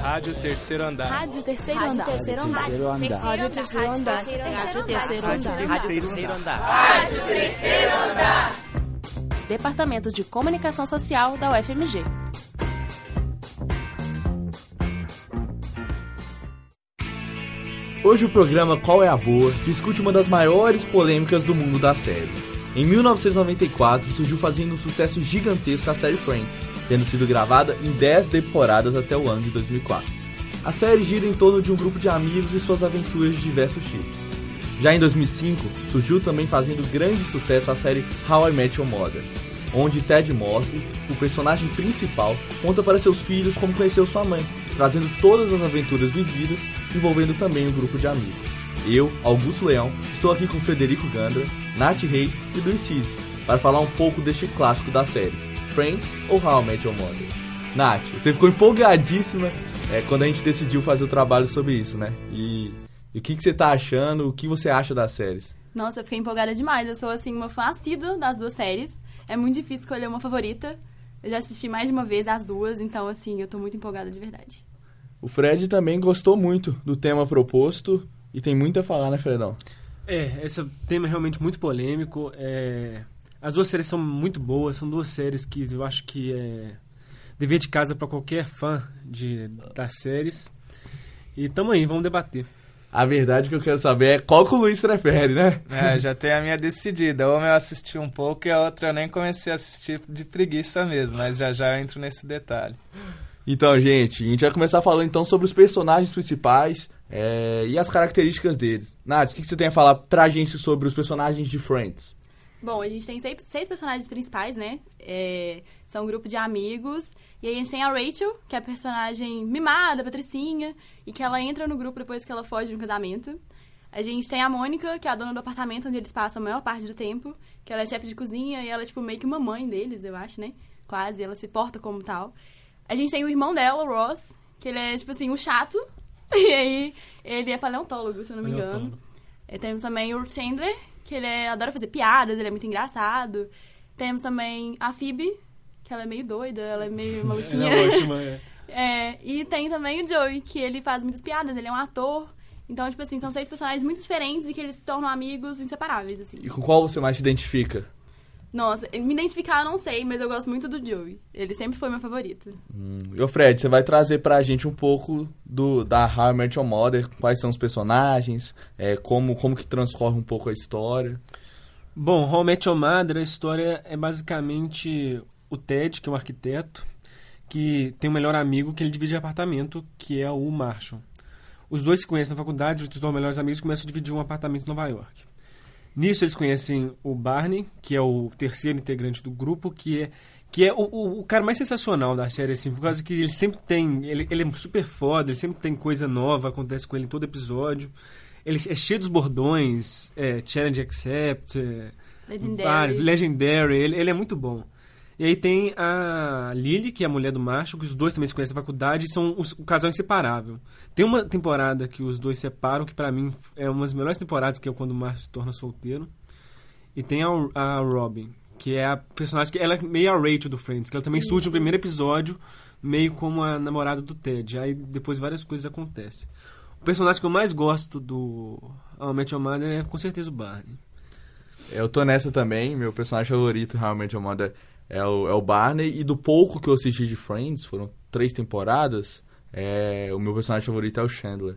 Rádio Terceiro Andar. Rádio Terceiro Andar. Terceiro Andar. Rádio Terceiro Andar. Rádio Terceiro Andar. Rádio Terceiro Andar. Rádio Terceiro Andar. Departamento de Comunicação Social da UFMG. Hoje o programa Qual é a Boa discute uma das maiores polêmicas do mundo da série. Em 1994 surgiu fazendo um sucesso gigantesco a série Friends, tendo sido gravada em 10 temporadas até o ano de 2004. A série gira em torno de um grupo de amigos e suas aventuras de diversos tipos. Já em 2005, surgiu também fazendo grande sucesso a série How I Met Your Mother, onde Ted Mosby, o personagem principal, conta para seus filhos como conheceu sua mãe, trazendo todas as aventuras vividas, envolvendo também um grupo de amigos. Eu, Augusto Leão, estou aqui com Frederico Gandra, Nath Reis e Luiz Cisi, para falar um pouco deste clássico das séries, Friends ou How I Met Your Mother. Nath, você ficou empolgadíssima é, quando a gente decidiu fazer o trabalho sobre isso, né? E, e o que, que você está achando, o que você acha das séries? Nossa, eu fiquei empolgada demais. Eu sou, assim, uma fã assídua das duas séries. É muito difícil escolher uma favorita. Eu já assisti mais de uma vez as duas, então, assim, eu tô muito empolgada de verdade. O Fred também gostou muito do tema proposto e tem muito a falar, né, Fredão? É, esse tema é realmente muito polêmico. É... As duas séries são muito boas, são duas séries que eu acho que é dever de casa para qualquer fã de, das séries. E tamo aí, vamos debater. A verdade que eu quero saber é qual que o Luiz prefere, né? É, já tenho a minha decidida. Uma eu assisti um pouco e a outra eu nem comecei a assistir de preguiça mesmo, mas já já eu entro nesse detalhe. Então, gente, a gente vai começar falando então sobre os personagens principais é, e as características deles. Nath, o que, que você tem a falar pra gente sobre os personagens de Friends? Bom, a gente tem seis, seis personagens principais, né? É, são um grupo de amigos. E aí a gente tem a Rachel, que é a personagem mimada, patricinha, e que ela entra no grupo depois que ela foge de um casamento. A gente tem a Mônica, que é a dona do apartamento onde eles passam a maior parte do tempo, que ela é chefe de cozinha e ela é, tipo, meio que uma mãe deles, eu acho, né? Quase, ela se porta como tal. A gente tem o irmão dela, o Ross, que ele é, tipo assim, um chato. E aí, ele é paleontólogo, se eu não me engano. E temos também o Chandler, que ele é, adora fazer piadas, ele é muito engraçado. Temos também a Phoebe, que ela é meio doida, ela é meio maluquinha. Ela é ótima, é. É, e tem também o Joey, que ele faz muitas piadas, ele é um ator. Então, tipo assim, são seis personagens muito diferentes e que eles se tornam amigos inseparáveis, assim. E com qual você mais se identifica? Nossa, me identificar eu não sei, mas eu gosto muito do Joey. Ele sempre foi meu favorito. Hum. E o Fred, você vai trazer pra gente um pouco do da How I Met Your Mother, quais são os personagens, é, como, como que transcorre um pouco a história. Bom, How I Met Your Mother, a história é basicamente o Ted, que é um arquiteto, que tem um melhor amigo que ele divide apartamento, que é o Marshall. Os dois se conhecem na faculdade, os dois melhores amigos começam a dividir um apartamento em Nova York. Nisso eles conhecem o Barney, que é o terceiro integrante do grupo, que é que é o, o, o, cara mais sensacional da série, assim, por causa que ele sempre tem. Ele, ele é super foda, ele sempre tem coisa nova, acontece com ele em todo episódio. Ele é cheio dos bordões, é, Challenge Accept, é, Legendary. Legendary, ele, ele é muito bom. E aí tem a Lily, que é a mulher do macho, que os dois também se conhecem na faculdade e são os, o casal inseparável. Tem uma temporada que os dois separam, que para mim é uma das melhores temporadas, que é quando o macho se torna solteiro. E tem a, a Robin, que é a personagem que ela é meio a Rachel do Friends, que ela também surge no primeiro episódio, meio como a namorada do Ted. Aí depois várias coisas acontecem. O personagem que eu mais gosto do How I Met Mother é com certeza o Barney. Eu tô nessa também, meu personagem favorito, I Met Your Mother, é o, é o Barney. E do pouco que eu assisti de Friends, foram três temporadas, é, o meu personagem favorito é o Chandler.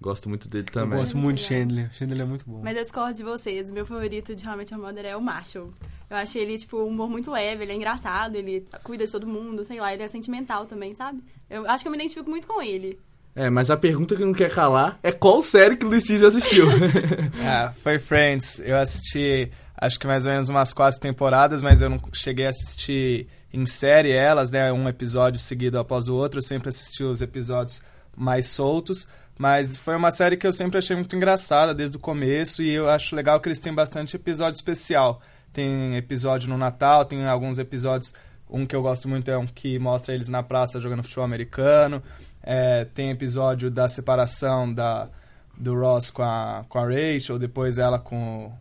Gosto muito dele também. Eu gosto muito de Chandler. Chandler é muito bom. Mas eu discordo de vocês. Meu favorito de Met Your Mother é o Marshall. Eu achei ele, tipo, um humor muito leve, ele é engraçado, ele cuida de todo mundo, sei lá, ele é sentimental também, sabe? Eu acho que eu me identifico muito com ele. É, mas a pergunta que não quer calar é qual série que o Luiz assistiu? ah, foi Friends. Eu assisti, acho que mais ou menos umas quatro temporadas, mas eu não cheguei a assistir em série elas, né? Um episódio seguido após o outro. Eu sempre assisti os episódios mais soltos. Mas foi uma série que eu sempre achei muito engraçada desde o começo e eu acho legal que eles têm bastante episódio especial. Tem episódio no Natal, tem alguns episódios. Um que eu gosto muito é um que mostra eles na praça jogando futebol americano. É, tem episódio da separação da, do Ross com a, com a Rachel, depois ela com,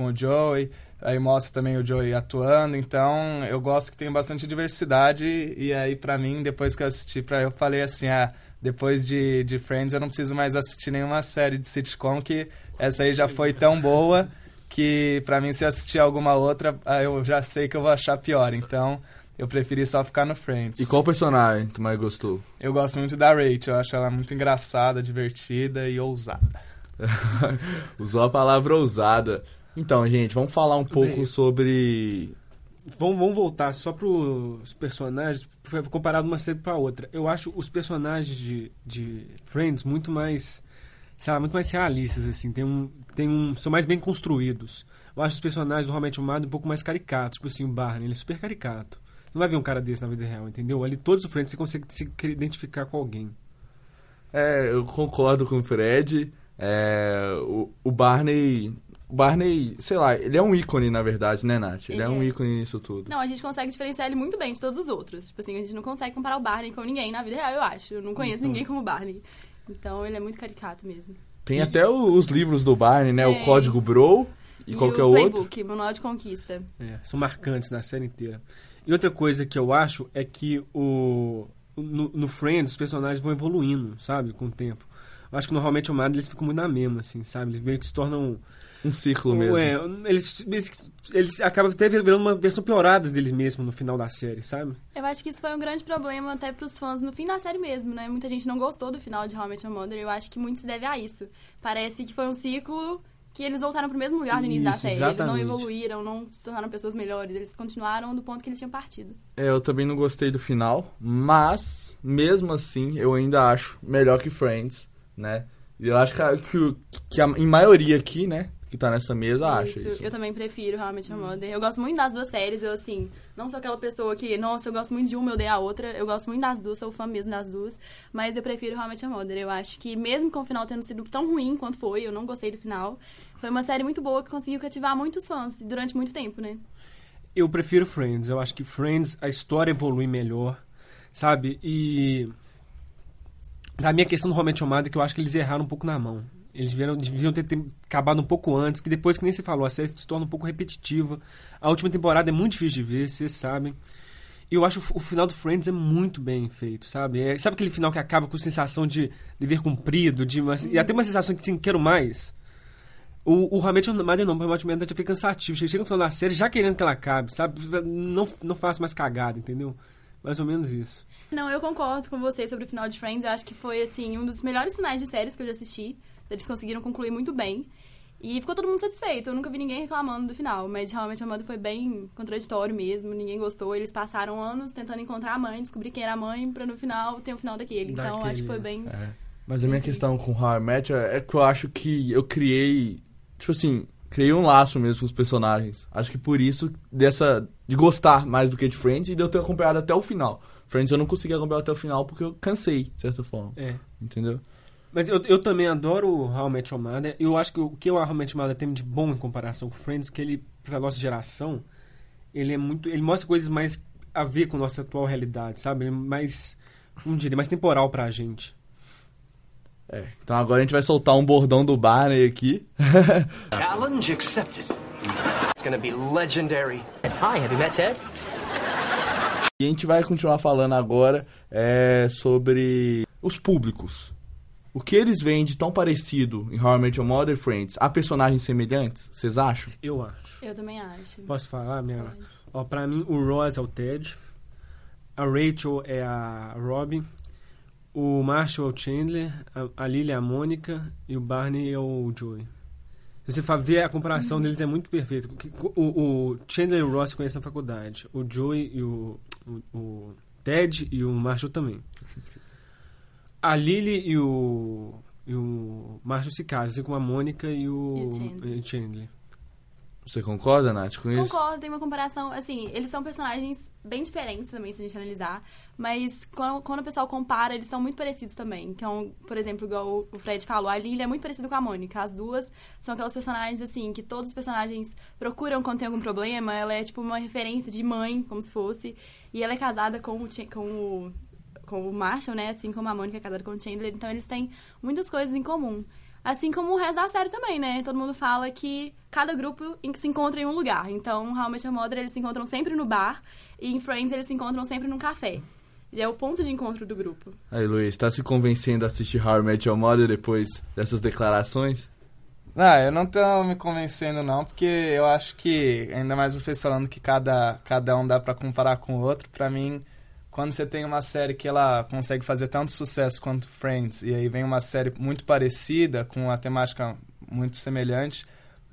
com o Joey. aí mostra também o Joey atuando, então eu gosto que tem bastante diversidade e aí pra mim, depois que eu assisti, pra, eu falei assim, ah, depois de, de Friends eu não preciso mais assistir nenhuma série de sitcom que essa aí já foi tão boa que pra mim se eu assistir alguma outra eu já sei que eu vou achar pior, então eu preferi só ficar no Friends. E qual personagem tu mais gostou? Eu gosto muito da Rachel, eu acho ela muito engraçada, divertida e ousada. Usou a palavra ousada. Então, gente, vamos falar um pouco Bem, sobre. Vamos, vamos voltar só para os personagens, comparado uma série para outra. Eu acho os personagens de, de Friends muito mais, sei lá, muito mais realistas, assim. Tem um, tem um, são mais bem construídos. Eu acho os personagens do Realmente Humado um pouco mais caricatos. Tipo assim, o Barney, ele é super caricato. Não vai ver um cara desse na vida real, entendeu? Ali todos os Friends você consegue se identificar com alguém. É, eu concordo com o Fred. É, o, o Barney. O Barney, sei lá, ele é um ícone, na verdade, né, Nath? Ele, Ele é um é. ícone nisso tudo. Não, a gente consegue diferenciar ele muito bem de todos os outros. Tipo assim, a gente não consegue comparar o Barney com ninguém na vida real, eu acho. Eu não conheço ninguém como o Barney. Então ele é muito caricato mesmo. Tem até o- os livros do Barney, né? O Tem. Código Bro. E, E, qual o que é o outro? Playbook, Manual de Conquista. É, são marcantes na série inteira. E outra coisa que eu acho é que o no, no Friends os personagens vão evoluindo, sabe, com o tempo. Eu acho que normalmente o Mad eles ficam muito na mesma, assim, sabe? Eles meio que se tornam Um círculo mesmo. É, eles, eles, eles acabam até virando uma versão piorada deles mesmos no final da série, sabe? Eu acho que isso foi um grande problema até pros fãs no fim da série mesmo, né? Muita gente não gostou do final de How I Met Your Mother. Eu acho que muito se deve a isso. Parece que foi um ciclo que eles voltaram pro mesmo lugar no início da Isso, série. exatamente. Eles não evoluíram, não se tornaram pessoas melhores. Eles continuaram do ponto que eles tinham partido. É, eu também não gostei do final, mas mesmo assim eu ainda acho melhor que Friends, né? E eu acho que, que, que a, em maioria aqui, né, que tá nessa mesa, acha isso. Eu também prefiro Met Your Mother. Eu gosto muito das duas séries. Eu, assim, não sou aquela pessoa que, nossa, eu gosto muito de uma, eu odeio a outra. Eu gosto muito das duas, sou fã mesmo das duas. Mas eu prefiro Met Your Mother. Eu acho que, mesmo com o final tendo sido tão ruim quanto foi, eu não gostei do final. Foi uma série muito boa que conseguiu cativar muitos fãs durante muito tempo, né? Eu prefiro Friends. Eu acho que Friends, a história evolui melhor, sabe? E. Da minha questão do Realmente Amado é que eu acho que eles erraram um pouco na mão. Eles vieram, deviam ter, ter acabado um pouco antes, que depois que nem se falou, a série se torna um pouco repetitiva. A última temporada é muito difícil de ver, vocês sabem. E eu acho o, final do Friends é muito bem feito, sabe? É- sabe aquele final que acaba com sensação de dever cumprido, de uma- e até uma sensação que assim, quero mais? O, o Realmente Amado não, o Realmente Amado já fica cansativo. Chega no final da série já querendo que ela acabe, sabe? Não, não faça mais cagada, entendeu? Mais ou menos isso. Não, eu concordo com você sobre o final de Friends. Eu acho que foi, assim, um dos melhores finais de séries que eu já assisti. Eles conseguiram concluir muito bem. E ficou todo mundo satisfeito. Eu nunca vi ninguém reclamando do final. Mas realmente a Amanda foi bem contraditório mesmo. Ninguém gostou. Eles passaram anos tentando encontrar a mãe, descobrir quem era a mãe, pra no final ter o final daquele. Então Daquele, acho que foi bem. Mas a minha questão com How I Met é é que eu acho que eu criei, tipo assim, criei um laço mesmo com os personagens. Acho que por isso, dessa, de gostar mais do que de Friends e de eu ter acompanhado até o final. Friends eu não consegui acompanhar até o final porque eu cansei, de certa forma. É. Entendeu? Mas eu, eu também adoro o How I Met Your Mother. Eu acho que o que o How I Met Your Mother tem de bom em comparação com Friends, que ele, pra nossa geração, ele é muito... Ele mostra coisas mais a ver com nossa atual realidade, sabe? Ele é mais, como diria, mais temporal pra gente. É. Então agora a gente vai soltar um bordão do Barney aqui. Challenge accepted. It's gonna be legendary. Hi, have you met Ted? E a gente vai continuar falando agora é, sobre os públicos. O que eles veem de tão parecido em How I Met Your Mother Friends? Há personagens semelhantes? Vocês acham? Eu acho. Eu também acho. Posso falar, minha? Pode. Ó, pra mim, o Ross é o Ted. A Rachel é a Robin. O Marshall é o Chandler. A, a Lily é a Mônica. E o Barney é o Joey. Se você ver, a comparação deles é muito perfeita. O, o Chandler e o Ross se conhecem na faculdade. O Joey e o, o, o Ted e o Marshall também. A Lily e o, e o Marshall se casam, assim como a Mônica e o, E o Chandler. Você concorda, Nath, com isso? Concordo, tem uma comparação, assim, eles são personagens bem diferentes também, se a gente analisar, mas quando, quando o pessoal compara, eles são muito parecidos também. Então, por exemplo, igual o Fred falou, a Lily é muito parecida com a Mônica. As duas são aquelas personagens, assim, que todos os personagens procuram quando tem algum problema. Ela é, tipo, uma referência de mãe, como se fosse, e ela é casada com o, com o, com o Marshall, né, assim como a Mônica é casada com o Chandler, então eles têm muitas coisas em comum. Assim como o resto da série também, né? Todo mundo fala que cada grupo se encontra em um lugar. Então, How I Met Your Mother, eles se encontram sempre no bar. E em Friends, eles se encontram sempre num café. Já é o ponto de encontro do grupo. Aí, Luiz, tá se convencendo a assistir How I Met Your Mother depois dessas declarações? Não, eu não tô me convencendo não, porque eu acho que, ainda mais vocês falando que cada, cada um dá para comparar com o outro, pra mim, quando você tem uma série que ela consegue fazer tanto sucesso quanto Friends, e aí vem uma série muito parecida, com uma temática muito semelhante,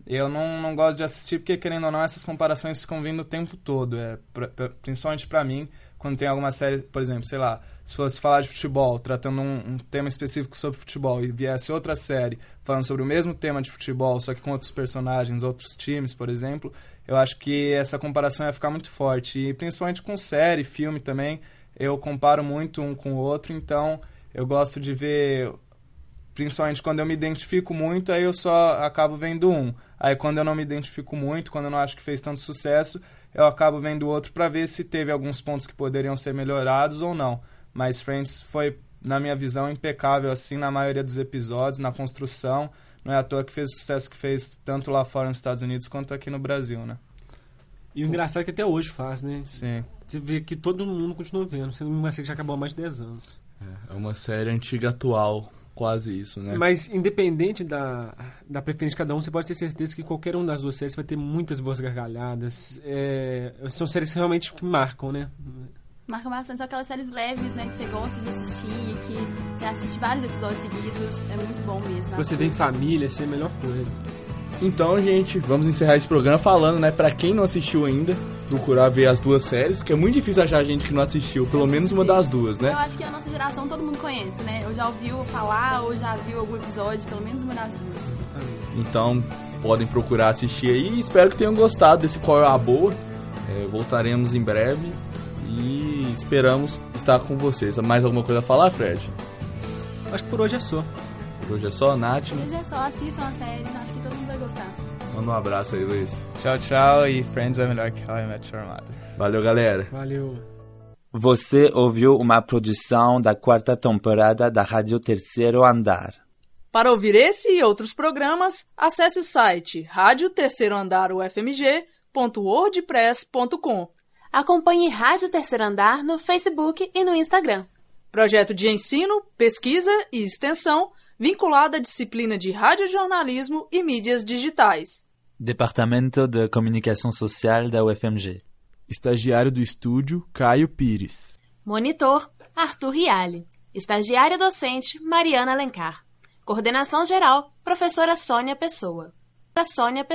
eu não, não gosto de assistir, porque querendo ou não, essas comparações ficam vindo o tempo todo, é, pra, pra, principalmente para mim, quando tem alguma série, por exemplo, sei lá, se fosse falar de futebol, tratando um, um, tema específico sobre futebol, e viesse outra série falando sobre o mesmo tema de futebol, só que com outros personagens, outros times, por exemplo, eu acho que essa comparação ia ficar muito forte. E principalmente com série, filme também, eu comparo muito um com o outro, então eu gosto de ver, principalmente quando eu me identifico muito, aí eu só acabo vendo um. Aí quando eu não me identifico muito, quando eu não acho que fez tanto sucesso, eu acabo vendo o outro para ver se teve alguns pontos que poderiam ser melhorados ou não. Mas Friends foi, na minha visão, impecável assim na maioria dos episódios, na construção. Não é à toa que fez o sucesso que fez tanto lá fora nos Estados Unidos quanto aqui no Brasil, né? E o engraçado é que até hoje faz, né? Sim. Você vê que todo mundo continua vendo, sendo uma série que já acabou há mais de 10 anos. É, é uma série antiga atual, quase isso, né? Mas independente da, da preferência de cada um, você pode ter certeza que qualquer uma das duas séries vai ter muitas boas gargalhadas. É, são séries que realmente que marcam, né? Marcam bastante, são aquelas séries leves, né, que você gosta de assistir, que você assiste vários episódios seguidos, é muito bom mesmo. Você vê em família, assim, é a melhor coisa. Então, gente, vamos encerrar esse programa falando, né, pra quem não assistiu ainda, procurar ver as duas séries, que é muito difícil achar gente que não assistiu, pelo menos uma das duas, né? Eu acho que a nossa geração todo mundo conhece, né? Ou já ouviu falar, ou já viu algum episódio, pelo menos uma das duas. Então, podem procurar assistir aí. Espero que tenham gostado desse Qual é a Boa. É, voltaremos em breve e esperamos estar com vocês. Mais alguma coisa a falar, Fred? Acho que por hoje é só. Por hoje é só, Nath. Por hoje é só, assistam a série, acho que todo mundo vai gostar. Manda um abraço aí, Luiz. Tchau, tchau. E Friends é melhor que How I Met Your Mother. Valeu, galera. Valeu. Você ouviu uma produção da quarta temporada da Rádio Terceiro Andar. Para ouvir esse e outros programas, acesse o site rádio terceiro andar ufmg.wordpress.com. Acompanhe Rádio Terceiro Andar no Facebook e no Instagram. Projeto de ensino, pesquisa e extensão vinculado à disciplina de radiojornalismo e mídias digitais. Departamento de Comunicação Social da UFMG. Estagiário do estúdio, Caio Pires. Monitor, Arthur Riale. Estagiária docente, Mariana Alencar. Coordenação geral, professora Sônia Pessoa. Sônia Pessoa.